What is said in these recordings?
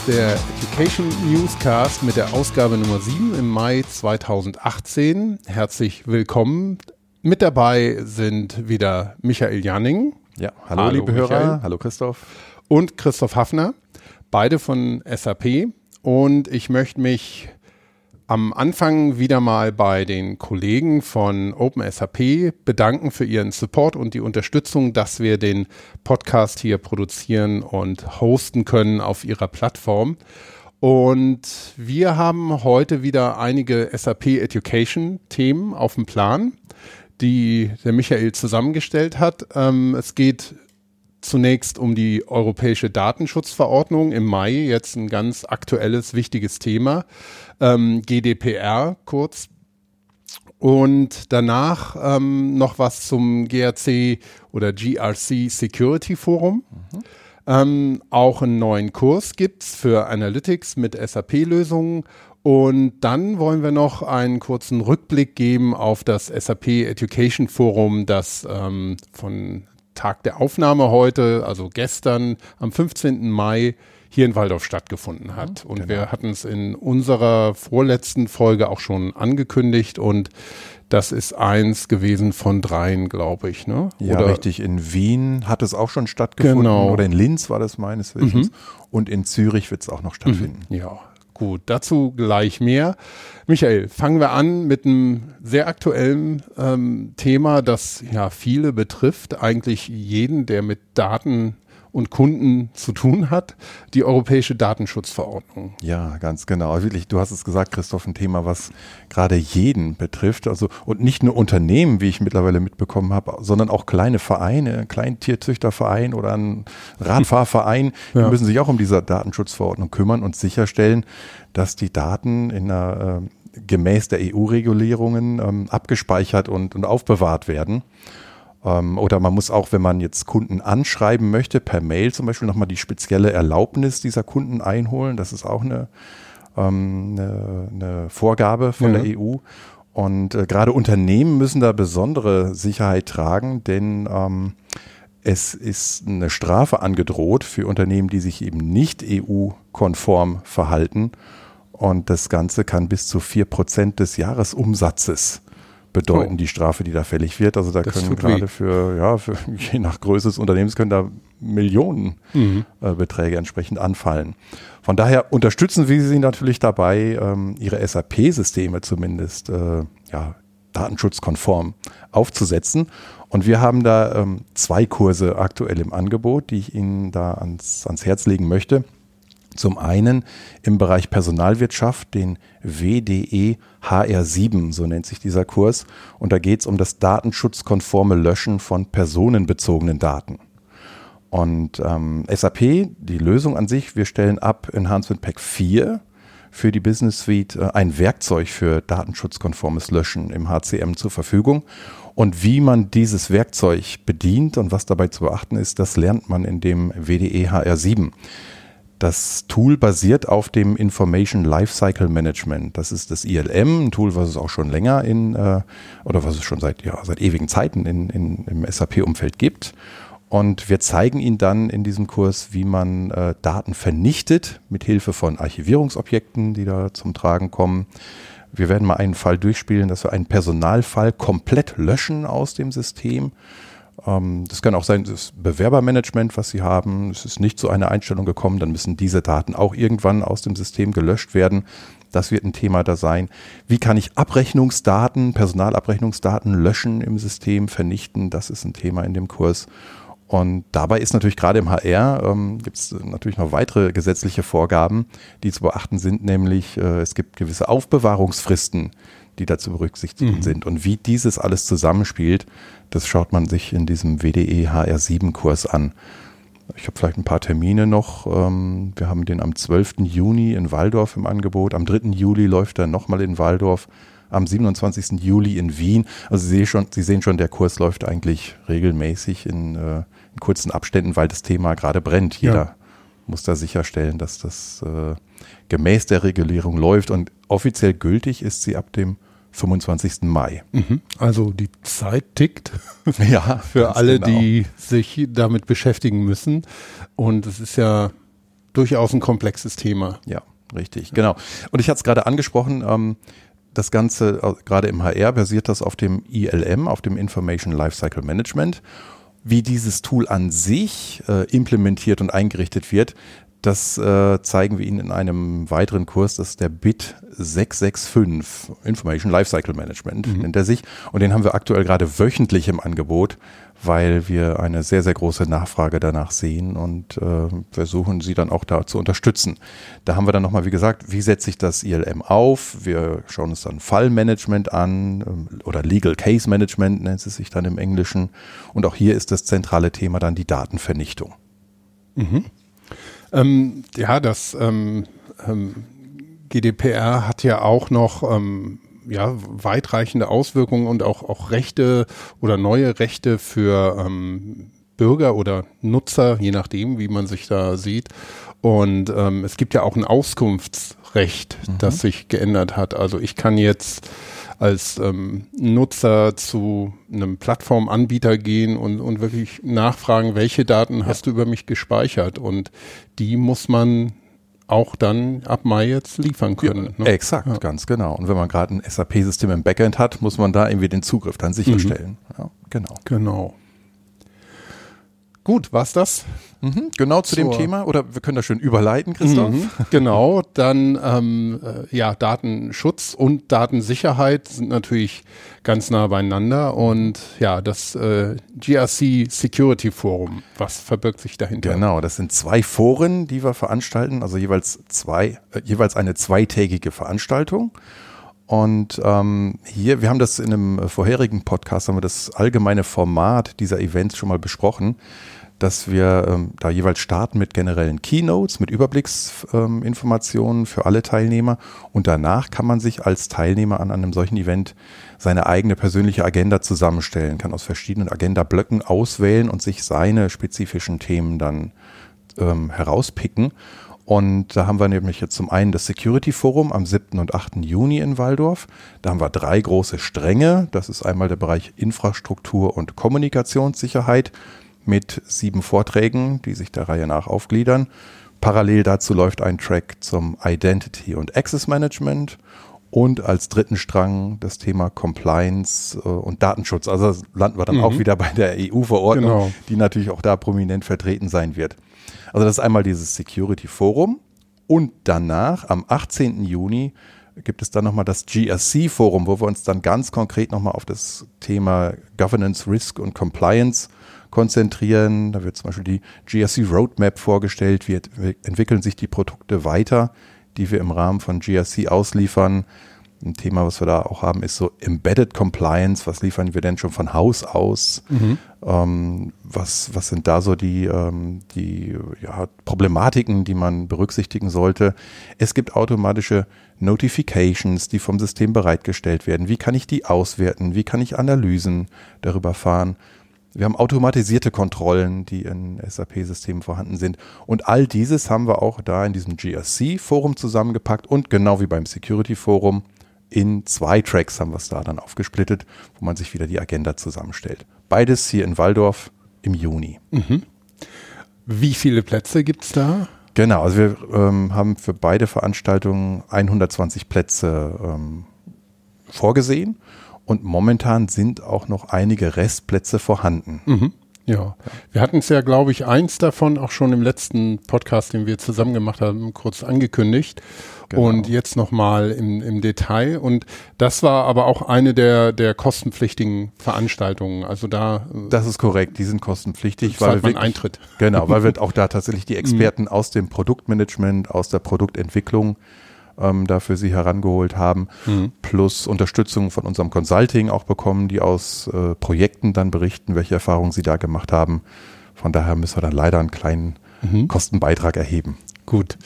Ist der Education Newscast mit der Ausgabe Nummer 7 im Mai 2018. Herzlich willkommen. Mit dabei sind wieder Michael Janning. Ja, hallo, hallo liebe Michael. Hörer. Hallo Christoph. Und Christoph Hafner, beide von SAP. Und ich möchte mich am Anfang wieder mal bei den Kollegen von OpenSAP bedanken für ihren Support und die Unterstützung, dass wir den Podcast hier produzieren und hosten können auf ihrer Plattform. Und wir haben heute wieder einige SAP Education Themen auf dem Plan, die der Michael zusammengestellt hat. Ähm, es geht zunächst um die europäische Datenschutzverordnung im Mai, jetzt ein ganz aktuelles, wichtiges Thema, ähm, GDPR kurz. Und danach ähm, noch was zum GRC oder GRC Security Forum. Mhm. Ähm, auch einen neuen Kurs gibt's für Analytics mit SAP-Lösungen. Und dann wollen wir noch einen kurzen Rückblick geben auf das SAP Education Forum, das ähm, von Tag der Aufnahme heute, also gestern am 15. Mai hier in Waldorf stattgefunden hat. Und genau. wir hatten es in unserer vorletzten Folge auch schon angekündigt und das ist eins gewesen von dreien, glaube ich. Ne? Ja, Oder richtig. In Wien hat es auch schon stattgefunden. Genau. Oder in Linz war das meines Wissens. Mhm. Und in Zürich wird es auch noch stattfinden. Mhm. Ja, Gut, dazu gleich mehr. Michael, fangen wir an mit einem sehr aktuellen ähm, Thema, das ja viele betrifft, eigentlich jeden, der mit Daten und Kunden zu tun hat, die europäische Datenschutzverordnung. Ja, ganz genau. Also wirklich, du hast es gesagt, Christoph, ein Thema, was gerade jeden betrifft. Also und nicht nur Unternehmen, wie ich mittlerweile mitbekommen habe, sondern auch kleine Vereine, ein Kleintierzüchterverein oder ein Radfahrverein, ja. die müssen sich auch um diese Datenschutzverordnung kümmern und sicherstellen, dass die Daten in einer äh, gemäß der EU-Regulierungen ähm, abgespeichert und, und aufbewahrt werden. Ähm, oder man muss auch, wenn man jetzt Kunden anschreiben möchte, per Mail zum Beispiel nochmal die spezielle Erlaubnis dieser Kunden einholen. Das ist auch eine, ähm, eine, eine Vorgabe von ja. der EU. Und äh, gerade Unternehmen müssen da besondere Sicherheit tragen, denn ähm, es ist eine Strafe angedroht für Unternehmen, die sich eben nicht EU-konform verhalten. Und das Ganze kann bis zu vier Prozent des Jahresumsatzes bedeuten, oh. die Strafe, die da fällig wird. Also da das können gerade für, ja, für, je nach Größe des Unternehmens können da Millionenbeträge mhm. äh, entsprechend anfallen. Von daher unterstützen wir sie natürlich dabei, ähm, ihre SAP-Systeme zumindest äh, ja, datenschutzkonform aufzusetzen. Und wir haben da ähm, zwei Kurse aktuell im Angebot, die ich Ihnen da ans, ans Herz legen möchte. Zum einen im Bereich Personalwirtschaft den WDE HR7, so nennt sich dieser Kurs. Und da geht es um das datenschutzkonforme Löschen von personenbezogenen Daten. Und ähm, SAP, die Lösung an sich, wir stellen ab Enhancement Pack 4 für die Business Suite äh, ein Werkzeug für datenschutzkonformes Löschen im HCM zur Verfügung. Und wie man dieses Werkzeug bedient und was dabei zu beachten ist, das lernt man in dem WDE HR7. Das Tool basiert auf dem Information Lifecycle Management. Das ist das ILM, ein Tool, was es auch schon länger in, äh, oder was es schon seit, ja, seit ewigen Zeiten in, in, im SAP-Umfeld gibt. Und wir zeigen Ihnen dann in diesem Kurs, wie man äh, Daten vernichtet mit Hilfe von Archivierungsobjekten, die da zum Tragen kommen. Wir werden mal einen Fall durchspielen, dass wir einen Personalfall komplett löschen aus dem System das kann auch sein, das Bewerbermanagement, was Sie haben. Es ist nicht zu einer Einstellung gekommen, dann müssen diese Daten auch irgendwann aus dem System gelöscht werden. Das wird ein Thema da sein. Wie kann ich Abrechnungsdaten, Personalabrechnungsdaten löschen im System, vernichten? Das ist ein Thema in dem Kurs. Und dabei ist natürlich gerade im HR, ähm, gibt es natürlich noch weitere gesetzliche Vorgaben, die zu beachten sind, nämlich äh, es gibt gewisse Aufbewahrungsfristen, die da zu berücksichtigen mhm. sind. Und wie dieses alles zusammenspielt, das schaut man sich in diesem WDE HR7-Kurs an. Ich habe vielleicht ein paar Termine noch. Ähm, wir haben den am 12. Juni in Waldorf im Angebot. Am 3. Juli läuft er nochmal in Waldorf. Am 27. Juli in Wien. Also Sie sehen schon, Sie sehen schon der Kurs läuft eigentlich regelmäßig in, äh, in kurzen Abständen, weil das Thema gerade brennt. Jeder ja. muss da sicherstellen, dass das äh, gemäß der Regulierung läuft. Und offiziell gültig ist sie ab dem 25. Mai. Mhm. Also die Zeit tickt. Ja. Für alle, genau. die sich damit beschäftigen müssen. Und es ist ja durchaus ein komplexes Thema. Ja, richtig, genau. Und ich hatte es gerade angesprochen, ähm, das Ganze, äh, gerade im HR, basiert das auf dem ILM, auf dem Information Lifecycle Management. Wie dieses Tool an sich äh, implementiert und eingerichtet wird, das äh, zeigen wir Ihnen in einem weiteren Kurs, das ist der BIT 665, Information Lifecycle Management mhm. nennt er sich. Und den haben wir aktuell gerade wöchentlich im Angebot, weil wir eine sehr, sehr große Nachfrage danach sehen und äh, versuchen sie dann auch da zu unterstützen. Da haben wir dann nochmal, wie gesagt, wie setze ich das ILM auf? Wir schauen uns dann Fallmanagement an ähm, oder Legal Case Management nennt es sich dann im Englischen. Und auch hier ist das zentrale Thema dann die Datenvernichtung. Mhm. Ähm, ja, das ähm, ähm, GDPR hat ja auch noch ähm, ja, weitreichende Auswirkungen und auch, auch Rechte oder neue Rechte für ähm, Bürger oder Nutzer, je nachdem, wie man sich da sieht. Und ähm, es gibt ja auch ein Auskunftsrecht, mhm. das sich geändert hat. Also ich kann jetzt als ähm, Nutzer zu einem Plattformanbieter gehen und, und wirklich nachfragen, welche Daten ja. hast du über mich gespeichert? Und die muss man auch dann ab Mai jetzt liefern können. Ja, ne? Exakt, ja. ganz genau. Und wenn man gerade ein SAP-System im Backend hat, muss man da irgendwie den Zugriff dann sicherstellen. Mhm. Ja, genau. Genau. Gut, war's das? Mhm, genau zu Zur, dem Thema oder wir können das schön überleiten, Christoph. Mhm, genau, dann ähm, äh, ja, Datenschutz und Datensicherheit sind natürlich ganz nah beieinander und ja, das äh, GRC Security Forum, was verbirgt sich dahinter? Genau, das sind zwei Foren, die wir veranstalten, also jeweils zwei, äh, jeweils eine zweitägige Veranstaltung. Und ähm, hier, wir haben das in einem vorherigen Podcast, haben wir das allgemeine Format dieser Events schon mal besprochen, dass wir ähm, da jeweils starten mit generellen Keynotes, mit Überblicksinformationen ähm, für alle Teilnehmer. Und danach kann man sich als Teilnehmer an einem solchen Event seine eigene persönliche Agenda zusammenstellen, kann aus verschiedenen Agenda-Blöcken auswählen und sich seine spezifischen Themen dann ähm, herauspicken. Und da haben wir nämlich jetzt zum einen das Security Forum am 7. und 8. Juni in Waldorf. Da haben wir drei große Stränge. Das ist einmal der Bereich Infrastruktur und Kommunikationssicherheit mit sieben Vorträgen, die sich der Reihe nach aufgliedern. Parallel dazu läuft ein Track zum Identity und Access Management und als dritten Strang das Thema Compliance äh, und Datenschutz. Also landen wir dann mhm. auch wieder bei der EU-Verordnung, genau. die natürlich auch da prominent vertreten sein wird. Also das ist einmal dieses Security Forum und danach am 18. Juni gibt es dann nochmal das GRC Forum, wo wir uns dann ganz konkret nochmal auf das Thema Governance, Risk und Compliance konzentrieren. Da wird zum Beispiel die GRC Roadmap vorgestellt, wie entwickeln sich die Produkte weiter, die wir im Rahmen von GRC ausliefern. Ein Thema, was wir da auch haben, ist so Embedded Compliance. Was liefern wir denn schon von Haus aus? Mhm. Ähm, was, was sind da so die, ähm, die ja, Problematiken, die man berücksichtigen sollte? Es gibt automatische Notifications, die vom System bereitgestellt werden. Wie kann ich die auswerten? Wie kann ich Analysen darüber fahren? Wir haben automatisierte Kontrollen, die in SAP-Systemen vorhanden sind. Und all dieses haben wir auch da in diesem GRC-Forum zusammengepackt und genau wie beim Security-Forum in zwei Tracks haben wir es da dann aufgesplittet, wo man sich wieder die Agenda zusammenstellt. Beides hier in Waldorf im Juni. Mhm. Wie viele Plätze gibt es da? Genau, also wir ähm, haben für beide Veranstaltungen 120 Plätze ähm, vorgesehen und momentan sind auch noch einige Restplätze vorhanden. Mhm. Ja, wir hatten es ja, glaube ich, eins davon auch schon im letzten Podcast, den wir zusammen gemacht haben, kurz angekündigt. Genau. Und jetzt nochmal im, im Detail. Und das war aber auch eine der, der kostenpflichtigen Veranstaltungen. Also da. Das ist korrekt, die sind kostenpflichtig. Weil man Eintritt. Genau, weil wir auch da tatsächlich die Experten aus dem Produktmanagement, aus der Produktentwicklung ähm, da für sie herangeholt haben, mhm. plus Unterstützung von unserem Consulting auch bekommen, die aus äh, Projekten dann berichten, welche Erfahrungen sie da gemacht haben. Von daher müssen wir dann leider einen kleinen mhm. Kostenbeitrag erheben. Gut.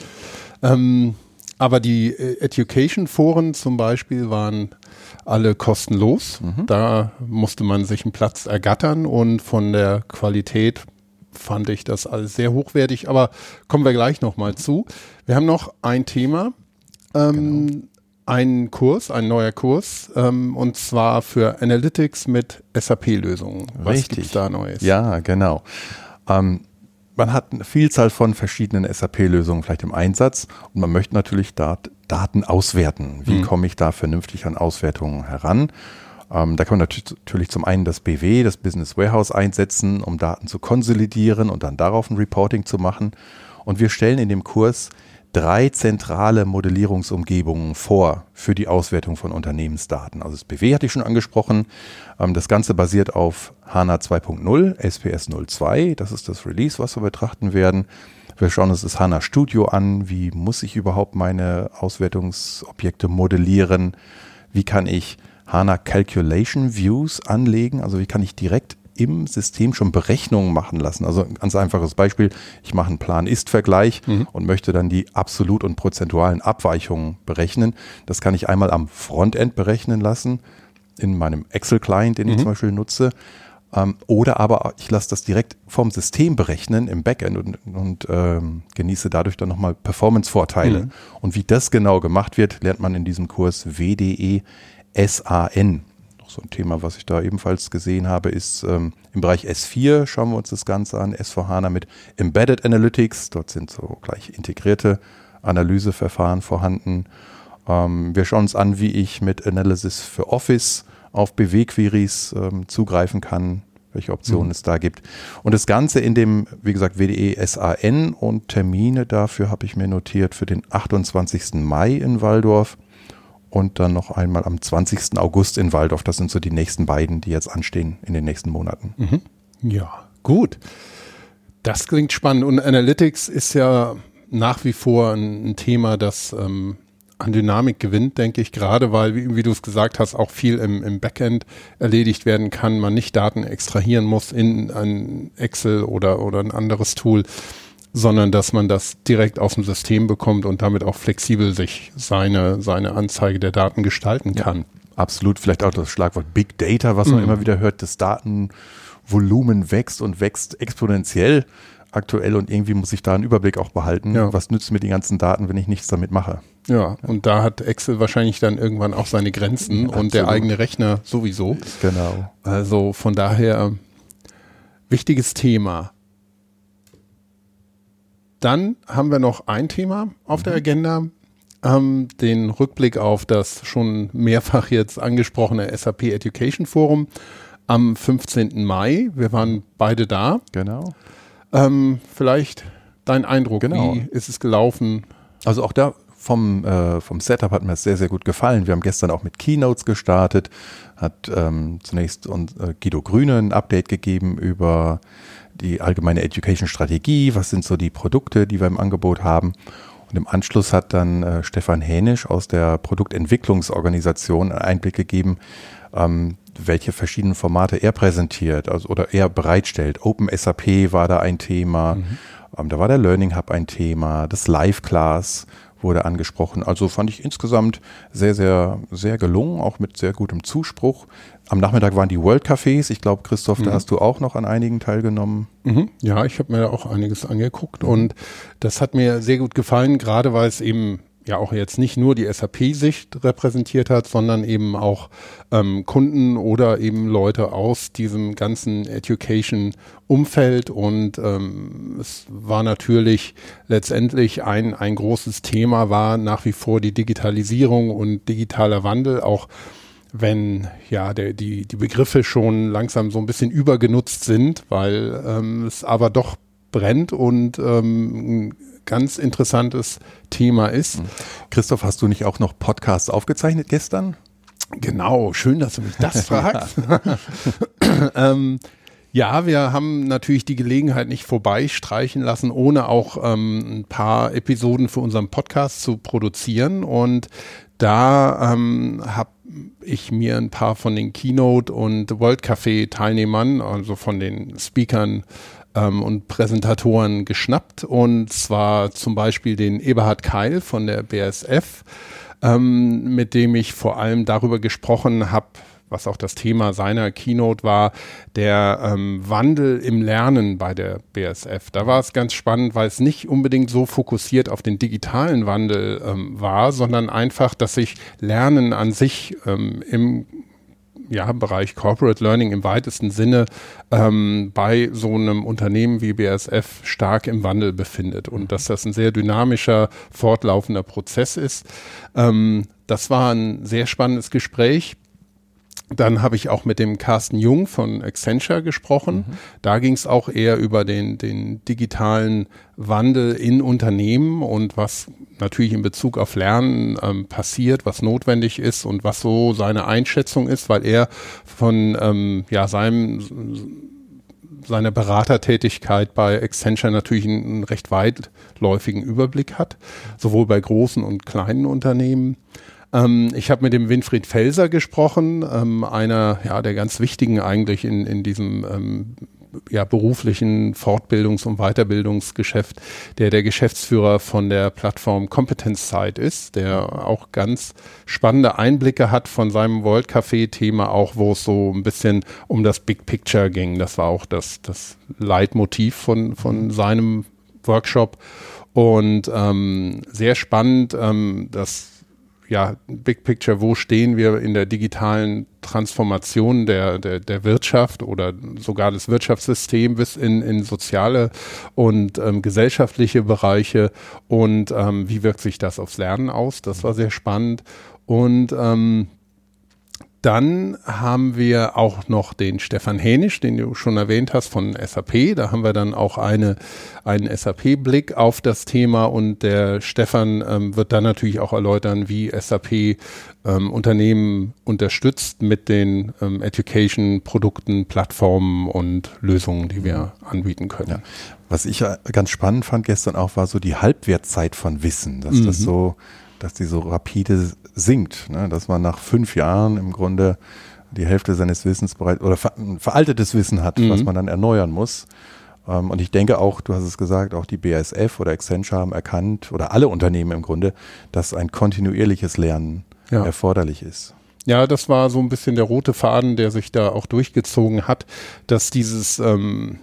Ähm, aber die äh, Education-Foren zum Beispiel waren alle kostenlos. Mhm. Da musste man sich einen Platz ergattern und von der Qualität fand ich das alles sehr hochwertig. Aber kommen wir gleich nochmal zu. Wir haben noch ein Thema, ähm, genau. einen Kurs, ein neuer Kurs, ähm, und zwar für Analytics mit SAP-Lösungen. Was Richtig. gibt's da Neues? Ja, genau. Ähm, man hat eine Vielzahl von verschiedenen SAP-Lösungen vielleicht im Einsatz und man möchte natürlich Dat Daten auswerten. Wie mhm. komme ich da vernünftig an Auswertungen heran? Ähm, da kann man natürlich zum einen das BW, das Business Warehouse einsetzen, um Daten zu konsolidieren und dann darauf ein Reporting zu machen. Und wir stellen in dem Kurs drei zentrale Modellierungsumgebungen vor für die Auswertung von Unternehmensdaten. Also das BW hatte ich schon angesprochen. Ähm, das Ganze basiert auf HANA 2.0, SPS 02. Das ist das Release, was wir betrachten werden. Wir schauen uns das HANA Studio an. Wie muss ich überhaupt meine Auswertungsobjekte modellieren? Wie kann ich HANA Calculation Views anlegen? Also wie kann ich direkt im System schon Berechnungen machen lassen. Also ein ganz einfaches Beispiel, ich mache einen Plan-Ist-Vergleich mhm. und möchte dann die absolut und prozentualen Abweichungen berechnen. Das kann ich einmal am Frontend berechnen lassen, in meinem Excel-Client, den mhm. ich zum Beispiel nutze. Ähm, oder aber ich lasse das direkt vom System berechnen im Backend und, und ähm, genieße dadurch dann nochmal Performance-Vorteile. Mhm. Und wie das genau gemacht wird, lernt man in diesem Kurs WDE SAN so ein Thema, was ich da ebenfalls gesehen habe, ist ähm, im Bereich S4 schauen wir uns das Ganze an, S4HANA mit Embedded Analytics. Dort sind so gleich integrierte Analyseverfahren vorhanden. Ähm, wir schauen uns an, wie ich mit Analysis für Office auf BW-Queries ähm, zugreifen kann, welche Optionen mhm. es da gibt. Und das Ganze in dem, wie gesagt, WDE SAN und Termine dafür habe ich mir notiert für den 28. Mai in Waldorf und dann noch einmal am 20. August in Waldorf. Das sind so die nächsten beiden, die jetzt anstehen in den nächsten Monaten. Mhm. Ja, gut. Das klingt spannend. Und Analytics ist ja nach wie vor ein, ein Thema, das ähm, an Dynamik gewinnt, denke ich, gerade weil, wie, wie du es gesagt hast, auch viel im, im Backend erledigt werden kann, man nicht Daten extrahieren muss in ein Excel oder, oder ein anderes Tool sondern dass man das direkt aus dem System bekommt und damit auch flexibel sich seine, seine Anzeige der Daten gestalten kann. Ja, absolut, vielleicht auch das Schlagwort Big Data, was man mhm. immer wieder hört, das Datenvolumen wächst und wächst exponentiell aktuell und irgendwie muss ich da einen Überblick auch behalten. Ja. Was nützt mir die ganzen Daten, wenn ich nichts damit mache? Ja, und da hat Excel wahrscheinlich dann irgendwann auch seine Grenzen ja, und der eigene Rechner sowieso. Genau. Also von daher wichtiges Thema. Dann haben wir noch ein Thema auf mhm. der Agenda, ähm, den Rückblick auf das schon mehrfach jetzt angesprochene SAP Education Forum am 15. Mai. Wir waren beide da. Genau. Ähm, vielleicht dein Eindruck, genau. wie ist es gelaufen? Also auch da vom, äh, vom Setup hat mir das sehr, sehr gut gefallen. Wir haben gestern auch mit Keynotes gestartet, hat ähm, zunächst und, äh, Guido Grüne ein Update gegeben über die allgemeine Education-Strategie, was sind so die Produkte, die wir im Angebot haben. Und im Anschluss hat dann äh, Stefan Hänisch aus der Produktentwicklungsorganisation einen Einblick gegeben, ähm, welche verschiedenen Formate er präsentiert also, oder er bereitstellt. Open SAP war da ein Thema, mhm. ähm, da war der Learning Hub ein Thema, das Live Class wurde angesprochen. Also fand ich insgesamt sehr, sehr, sehr gelungen, auch mit sehr gutem Zuspruch. Am Nachmittag waren die World Cafés. Ich glaube, Christoph, mhm. da hast du auch noch an einigen teilgenommen. Mhm. Ja, ich habe mir da auch einiges angeguckt und das hat mir sehr gut gefallen, gerade weil es eben ja auch jetzt nicht nur die SAP-Sicht repräsentiert hat, sondern eben auch ähm, Kunden oder eben Leute aus diesem ganzen Education-Umfeld. Und ähm, es war natürlich letztendlich ein, ein großes Thema, war nach wie vor die Digitalisierung und digitaler Wandel, auch wenn ja der, die, die Begriffe schon langsam so ein bisschen übergenutzt sind, weil ähm, es aber doch brennt und ähm, ganz interessantes Thema ist. Mhm. Christoph, hast du nicht auch noch Podcasts aufgezeichnet gestern? Genau, schön, dass du mich das fragst. ähm, ja, wir haben natürlich die Gelegenheit nicht vorbeistreichen lassen, ohne auch ähm, ein paar Episoden für unseren Podcast zu produzieren. Und da ähm, habe ich mir ein paar von den Keynote und World Café Teilnehmern, also von den Speakern ähm, und Präsentatoren geschnappt und zwar zum Beispiel den Eberhard Keil von der BSF, ähm, mit dem ich vor allem darüber gesprochen habe, was auch das Thema seiner Keynote war, der ähm, Wandel im Lernen bei der BSF. Da war es ganz spannend, weil es nicht unbedingt so fokussiert auf den digitalen Wandel ähm, war, sondern einfach, dass sich Lernen an sich ähm, im ja, Bereich Corporate Learning im weitesten Sinne ähm, bei so einem Unternehmen wie BASF stark im Wandel befindet und dass das ein sehr dynamischer, fortlaufender Prozess ist. Ähm, das war ein sehr spannendes Gespräch. Dann habe ich auch mit dem Carsten Jung von Accenture gesprochen. Mhm. Da ging es auch eher über den, den digitalen Wandel in Unternehmen und was natürlich in Bezug auf Lernen ähm, passiert, was notwendig ist und was so seine Einschätzung ist, weil er von ähm, ja, seinem seiner Beratertätigkeit bei Accenture natürlich einen, einen recht weitläufigen Überblick hat, sowohl bei großen und kleinen Unternehmen. Ähm, ich habe mit dem Winfried Felser gesprochen, ähm, einer ja, der ganz wichtigen eigentlich in, in diesem ähm, ja, beruflichen Fortbildungs- und Weiterbildungsgeschäft, der der Geschäftsführer von der Plattform Competence Site ist, der auch ganz spannende Einblicke hat von seinem World Café-Thema, auch wo es so ein bisschen um das Big Picture ging. Das war auch das, das Leitmotiv von, von seinem Workshop. Und ähm, sehr spannend, ähm, dass ja, Big Picture, wo stehen wir in der digitalen Transformation der, der, der Wirtschaft oder sogar des Wirtschaftssystems bis in, in soziale und ähm, gesellschaftliche Bereiche und ähm, wie wirkt sich das aufs Lernen aus? Das war sehr spannend. Und ähm, dann haben wir auch noch den Stefan Hänisch, den du schon erwähnt hast von SAP. Da haben wir dann auch eine, einen SAP-Blick auf das Thema und der Stefan ähm, wird dann natürlich auch erläutern, wie SAP ähm, Unternehmen unterstützt mit den ähm, Education-Produkten, Plattformen und Lösungen, die wir anbieten können. Ja. Was ich ganz spannend fand gestern auch, war so die Halbwertzeit von Wissen, dass mhm. das so dass die so rapide sinkt, ne? dass man nach fünf Jahren im Grunde die Hälfte seines Wissens bereits oder ver veraltetes Wissen hat, mhm. was man dann erneuern muss. Ähm, und ich denke auch, du hast es gesagt, auch die BASF oder Accenture haben erkannt oder alle Unternehmen im Grunde, dass ein kontinuierliches Lernen ja. erforderlich ist. Ja, das war so ein bisschen der rote Faden, der sich da auch durchgezogen hat, dass dieses ähm,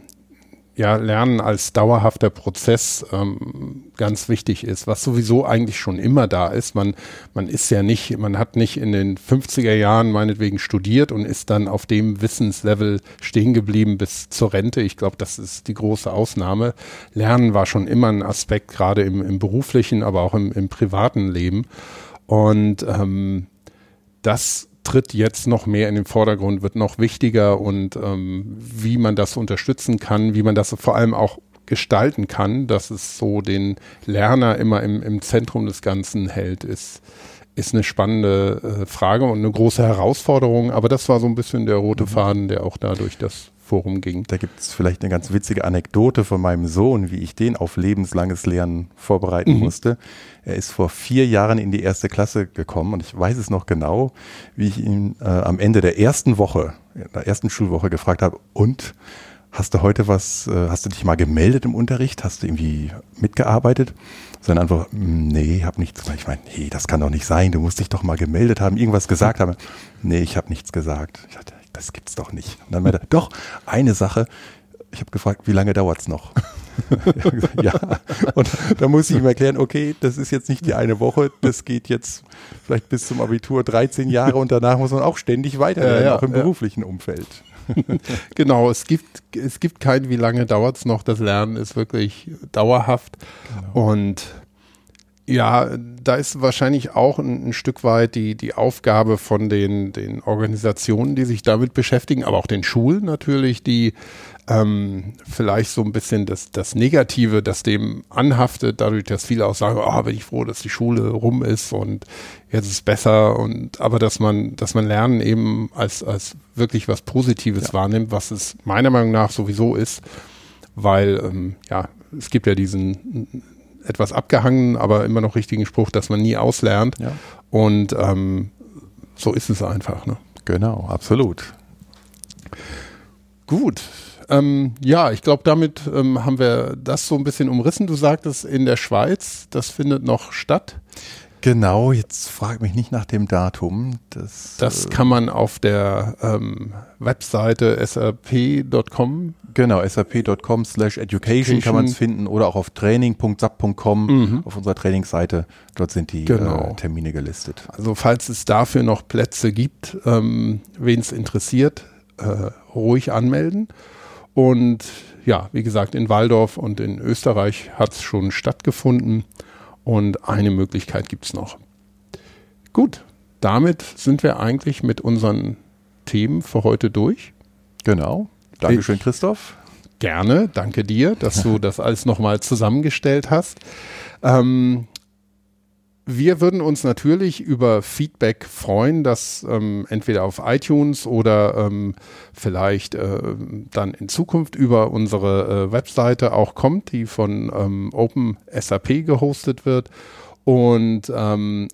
ja, Lernen als dauerhafter Prozess ähm, ganz wichtig ist, was sowieso eigentlich schon immer da ist. Man, man ist ja nicht, man hat nicht in den 50er Jahren meinetwegen studiert und ist dann auf dem Wissenslevel stehen geblieben bis zur Rente. Ich glaube, das ist die große Ausnahme. Lernen war schon immer ein Aspekt, gerade im, im beruflichen, aber auch im, im privaten Leben. Und ähm, das tritt jetzt noch mehr in den Vordergrund, wird noch wichtiger und ähm, wie man das unterstützen kann, wie man das vor allem auch gestalten kann, dass es so den Lerner immer im, im Zentrum des Ganzen hält, ist, ist eine spannende äh, Frage und eine große Herausforderung. Aber das war so ein bisschen der rote mhm. Faden, der auch dadurch das Forum ging. Da gibt es vielleicht eine ganz witzige Anekdote von meinem Sohn, wie ich den auf lebenslanges Lernen vorbereiten mhm. musste. Er ist vor vier Jahren in die erste Klasse gekommen und ich weiß es noch genau, wie ich ihn äh, am Ende der ersten Woche, der ersten Schulwoche gefragt habe, und hast du heute was, äh, hast du dich mal gemeldet im Unterricht? Hast du irgendwie mitgearbeitet? Sondern einfach, hm, nee, hab nichts gemacht. Ich meine, nee, das kann doch nicht sein. Du musst dich doch mal gemeldet haben, irgendwas gesagt haben. Nee, ich habe nichts gesagt. Ich dachte, das gibt's doch nicht. Und dann meinte er, doch, eine Sache. Ich habe gefragt, wie lange dauert's noch? ja, und da muss ich ihm erklären, okay, das ist jetzt nicht die eine Woche, das geht jetzt vielleicht bis zum Abitur 13 Jahre und danach muss man auch ständig weiterlernen, ja, ja, auch im ja. beruflichen Umfeld. genau, es gibt, es gibt kein, wie lange dauert's noch, das Lernen ist wirklich dauerhaft genau. und ja, da ist wahrscheinlich auch ein, ein, Stück weit die, die Aufgabe von den, den Organisationen, die sich damit beschäftigen, aber auch den Schulen natürlich, die ähm, vielleicht so ein bisschen das, das Negative, das dem anhaftet, dadurch, dass viele auch sagen, oh, bin ich froh, dass die Schule rum ist und jetzt ist es besser und aber dass man, dass man Lernen eben als, als wirklich was Positives ja. wahrnimmt, was es meiner Meinung nach sowieso ist, weil ähm, ja, es gibt ja diesen etwas abgehangen, aber immer noch richtigen Spruch, dass man nie auslernt. Ja. Und ähm, so ist es einfach. Ne? Genau, absolut. Gut. Ähm, ja, ich glaube, damit ähm, haben wir das so ein bisschen umrissen. Du sagtest in der Schweiz, das findet noch statt. Genau, jetzt frag mich nicht nach dem Datum. Das, das äh, kann man auf der ähm, Webseite srp.com. Genau, srp.com slash education kann man es finden oder auch auf training.sap.com mhm. auf unserer Trainingsseite. Dort sind die genau. äh, Termine gelistet. Also falls es dafür noch Plätze gibt, ähm, wen es interessiert, äh, ruhig anmelden. Und ja, wie gesagt, in Waldorf und in Österreich hat es schon stattgefunden. Und eine Möglichkeit gibt es noch. Gut, damit sind wir eigentlich mit unseren Themen für heute durch. Genau. Dankeschön, ich, Christoph. Gerne, danke dir, dass du das alles nochmal zusammengestellt hast. Ähm, wir würden uns natürlich über Feedback freuen, das ähm, entweder auf iTunes oder ähm, vielleicht äh, dann in Zukunft über unsere äh, Webseite auch kommt, die von ähm, OpenSAP gehostet wird. Und ähm,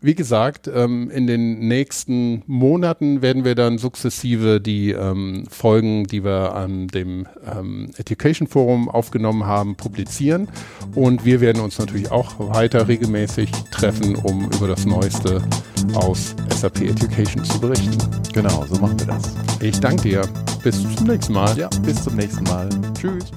wie gesagt, ähm, in den nächsten Monaten werden wir dann sukzessive die ähm, Folgen, die wir an dem ähm, Education Forum aufgenommen haben, publizieren. Und wir werden uns natürlich auch weiter regelmäßig treffen, um über das Neueste aus SAP Education zu berichten. Genau, so machen wir das. Ich danke dir. Bis zum nächsten Mal. Ja, bis zum nächsten Mal. Tschüss.